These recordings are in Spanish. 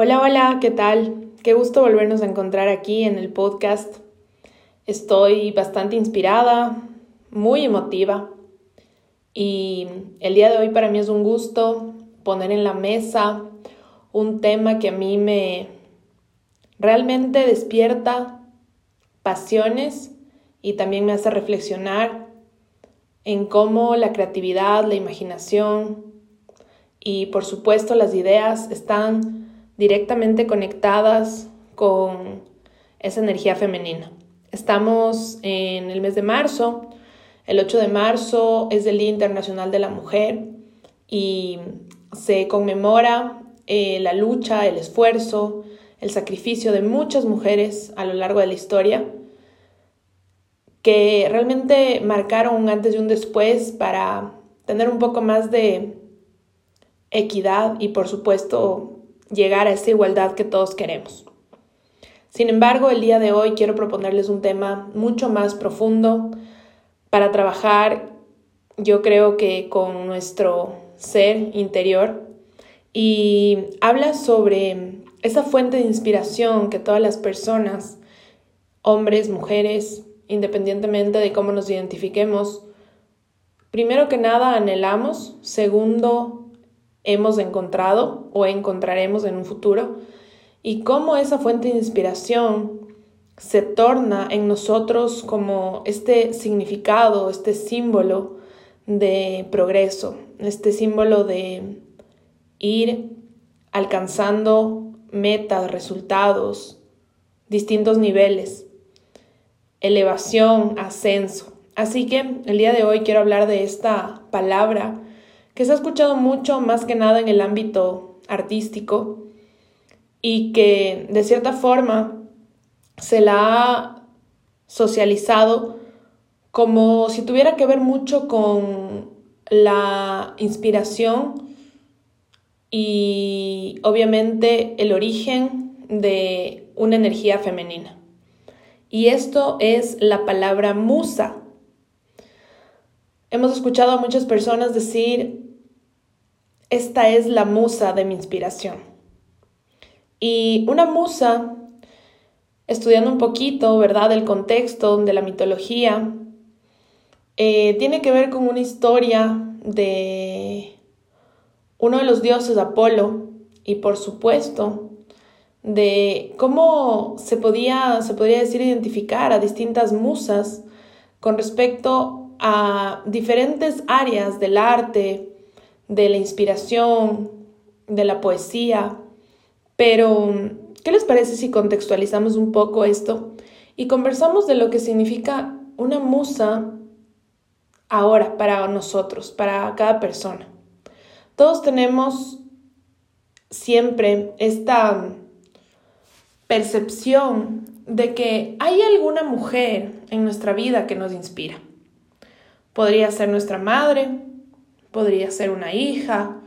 Hola, hola, ¿qué tal? Qué gusto volvernos a encontrar aquí en el podcast. Estoy bastante inspirada, muy emotiva y el día de hoy para mí es un gusto poner en la mesa un tema que a mí me realmente despierta pasiones y también me hace reflexionar en cómo la creatividad, la imaginación y por supuesto las ideas están directamente conectadas con esa energía femenina. Estamos en el mes de marzo, el 8 de marzo es el Día Internacional de la Mujer y se conmemora eh, la lucha, el esfuerzo, el sacrificio de muchas mujeres a lo largo de la historia que realmente marcaron un antes y un después para tener un poco más de equidad y por supuesto llegar a esa igualdad que todos queremos. Sin embargo, el día de hoy quiero proponerles un tema mucho más profundo para trabajar, yo creo que con nuestro ser interior y habla sobre esa fuente de inspiración que todas las personas, hombres, mujeres, independientemente de cómo nos identifiquemos, primero que nada anhelamos, segundo hemos encontrado o encontraremos en un futuro y cómo esa fuente de inspiración se torna en nosotros como este significado, este símbolo de progreso, este símbolo de ir alcanzando metas, resultados, distintos niveles, elevación, ascenso. Así que el día de hoy quiero hablar de esta palabra que se ha escuchado mucho más que nada en el ámbito artístico y que de cierta forma se la ha socializado como si tuviera que ver mucho con la inspiración y obviamente el origen de una energía femenina. Y esto es la palabra musa. Hemos escuchado a muchas personas decir esta es la musa de mi inspiración. Y una musa, estudiando un poquito, ¿verdad?, del contexto de la mitología, eh, tiene que ver con una historia de uno de los dioses Apolo y por supuesto de cómo se podía, se podría decir, identificar a distintas musas con respecto a diferentes áreas del arte, de la inspiración, de la poesía, pero ¿qué les parece si contextualizamos un poco esto y conversamos de lo que significa una musa ahora para nosotros, para cada persona? Todos tenemos siempre esta percepción de que hay alguna mujer en nuestra vida que nos inspira. Podría ser nuestra madre, podría ser una hija,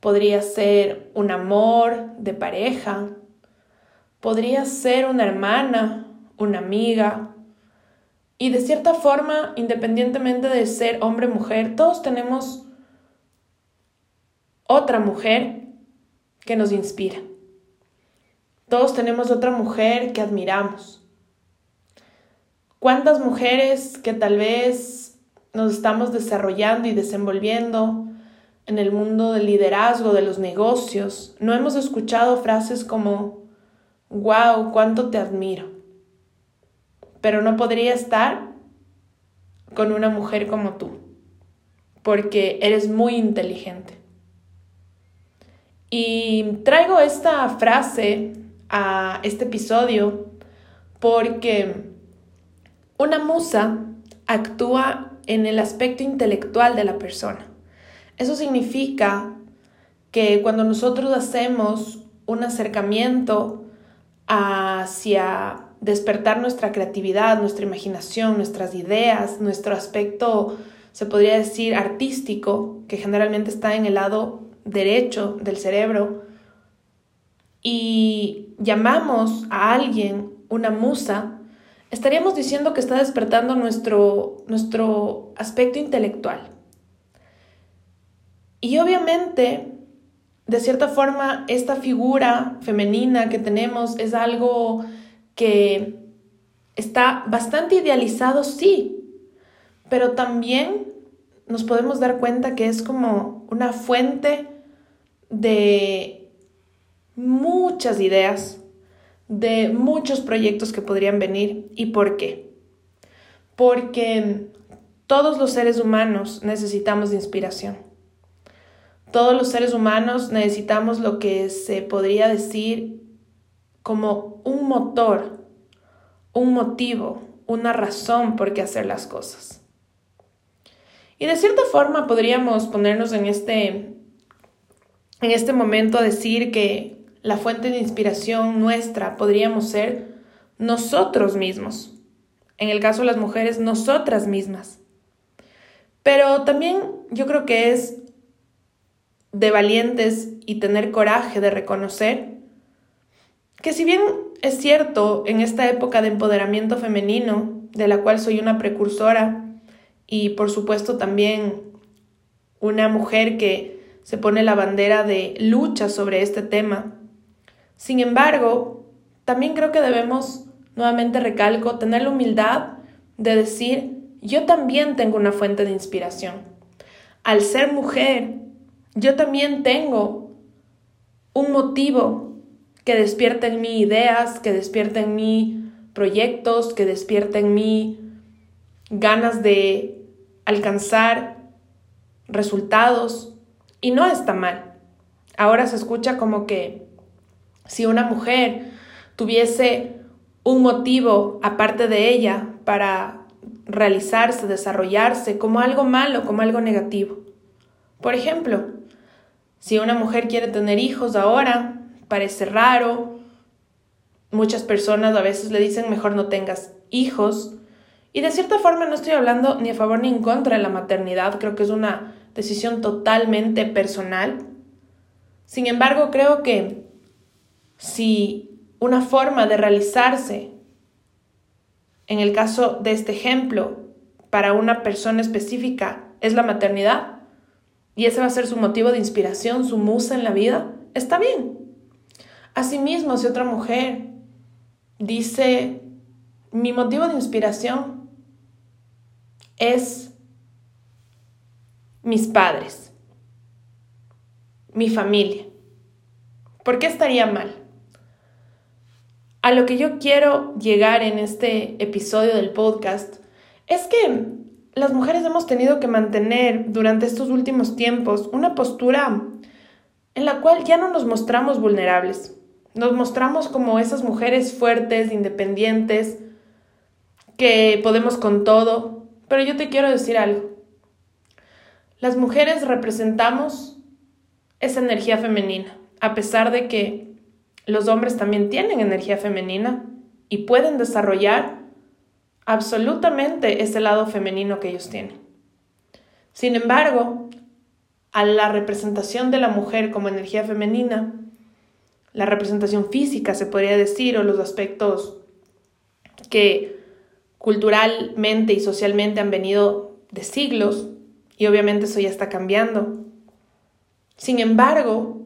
podría ser un amor de pareja, podría ser una hermana, una amiga. Y de cierta forma, independientemente de ser hombre o mujer, todos tenemos otra mujer que nos inspira. Todos tenemos otra mujer que admiramos. ¿Cuántas mujeres que tal vez nos estamos desarrollando y desenvolviendo en el mundo del liderazgo, de los negocios, no hemos escuchado frases como, wow, cuánto te admiro. Pero no podría estar con una mujer como tú, porque eres muy inteligente. Y traigo esta frase a este episodio porque una musa actúa en el aspecto intelectual de la persona. Eso significa que cuando nosotros hacemos un acercamiento hacia despertar nuestra creatividad, nuestra imaginación, nuestras ideas, nuestro aspecto, se podría decir, artístico, que generalmente está en el lado derecho del cerebro, y llamamos a alguien una musa, estaríamos diciendo que está despertando nuestro, nuestro aspecto intelectual. Y obviamente de cierta forma esta figura femenina que tenemos es algo que está bastante idealizado, sí, pero también nos podemos dar cuenta que es como una fuente de muchas ideas, de muchos proyectos que podrían venir. ¿Y por qué? Porque todos los seres humanos necesitamos inspiración. Todos los seres humanos necesitamos lo que se podría decir como un motor, un motivo, una razón por qué hacer las cosas. Y de cierta forma podríamos ponernos en este, en este momento a decir que la fuente de inspiración nuestra podríamos ser nosotros mismos. En el caso de las mujeres, nosotras mismas. Pero también yo creo que es de valientes y tener coraje de reconocer que si bien es cierto en esta época de empoderamiento femenino, de la cual soy una precursora, y por supuesto también una mujer que se pone la bandera de lucha sobre este tema. Sin embargo, también creo que debemos, nuevamente recalco, tener la humildad de decir, yo también tengo una fuente de inspiración. Al ser mujer, yo también tengo un motivo que despierta en mí ideas, que despierta en mí proyectos, que despierta en mí ganas de alcanzar resultados y no está mal. Ahora se escucha como que si una mujer tuviese un motivo aparte de ella para realizarse, desarrollarse, como algo malo, como algo negativo. Por ejemplo, si una mujer quiere tener hijos ahora, parece raro. Muchas personas a veces le dicen mejor no tengas hijos y de cierta forma no estoy hablando ni a favor ni en contra de la maternidad, creo que es una decisión totalmente personal. Sin embargo, creo que si una forma de realizarse, en el caso de este ejemplo, para una persona específica es la maternidad, y ese va a ser su motivo de inspiración, su musa en la vida, está bien. Asimismo, si otra mujer dice, mi motivo de inspiración es mis padres, mi familia. ¿Por qué estaría mal? A lo que yo quiero llegar en este episodio del podcast es que las mujeres hemos tenido que mantener durante estos últimos tiempos una postura en la cual ya no nos mostramos vulnerables. Nos mostramos como esas mujeres fuertes, independientes, que podemos con todo, pero yo te quiero decir algo. Las mujeres representamos esa energía femenina, a pesar de que los hombres también tienen energía femenina y pueden desarrollar absolutamente ese lado femenino que ellos tienen. Sin embargo, a la representación de la mujer como energía femenina, la representación física se podría decir, o los aspectos que culturalmente y socialmente han venido de siglos y obviamente eso ya está cambiando. Sin embargo,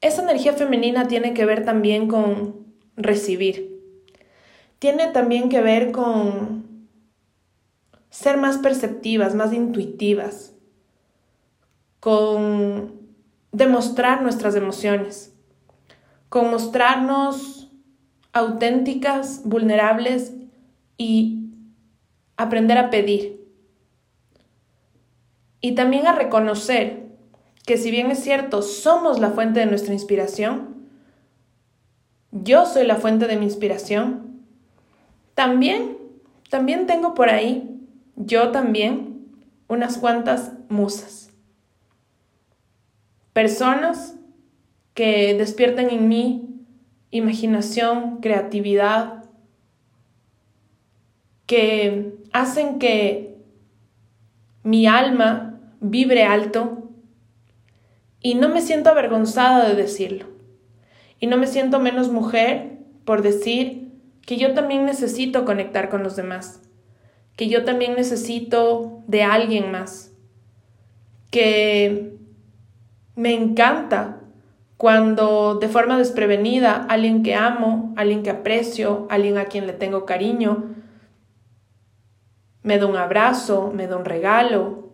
esa energía femenina tiene que ver también con recibir. Tiene también que ver con ser más perceptivas, más intuitivas, con demostrar nuestras emociones, con mostrarnos auténticas, vulnerables y aprender a pedir. Y también a reconocer que si bien es cierto, somos la fuente de nuestra inspiración, yo soy la fuente de mi inspiración, también, también tengo por ahí, yo también, unas cuantas musas. Personas que despiertan en mí imaginación, creatividad, que hacen que mi alma vibre alto y no me siento avergonzada de decirlo. Y no me siento menos mujer por decir que yo también necesito conectar con los demás, que yo también necesito de alguien más, que Me encanta cuando de forma desprevenida alguien que amo, alguien que aprecio, alguien a quien le tengo cariño, me da un abrazo, me da un regalo,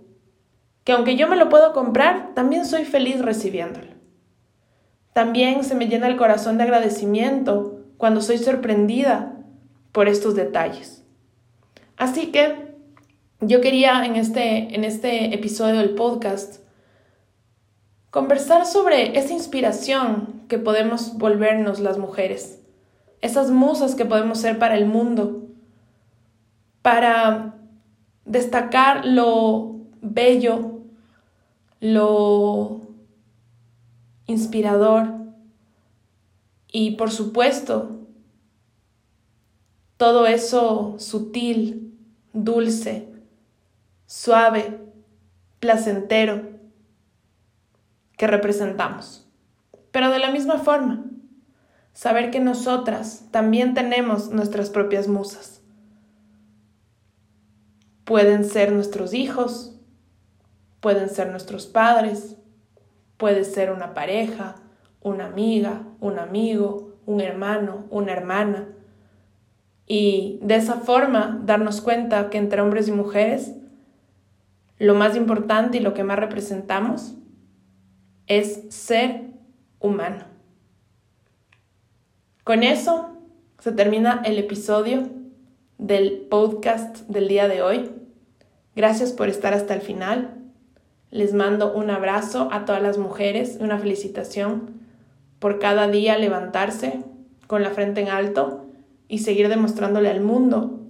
que aunque yo me lo puedo comprar, también soy feliz recibiéndolo. También se me llena el corazón de agradecimiento cuando soy sorprendida por estos detalles. Así que yo quería en este, en este episodio del podcast conversar sobre esa inspiración que podemos volvernos las mujeres, esas musas que podemos ser para el mundo, para destacar lo bello, lo inspirador y por supuesto todo eso sutil, dulce, suave, placentero que representamos. Pero de la misma forma, saber que nosotras también tenemos nuestras propias musas. Pueden ser nuestros hijos, pueden ser nuestros padres, puede ser una pareja, una amiga, un amigo, un hermano, una hermana. Y de esa forma darnos cuenta que entre hombres y mujeres lo más importante y lo que más representamos es ser humano. Con eso se termina el episodio del podcast del día de hoy. Gracias por estar hasta el final. Les mando un abrazo a todas las mujeres, una felicitación por cada día levantarse con la frente en alto y seguir demostrándole al mundo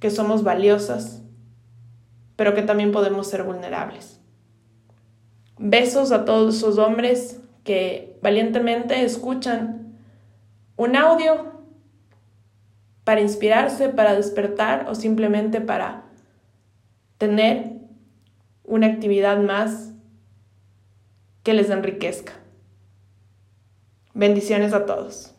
que somos valiosas, pero que también podemos ser vulnerables. Besos a todos esos hombres que valientemente escuchan un audio para inspirarse, para despertar o simplemente para tener una actividad más que les enriquezca. Bendiciones a todos.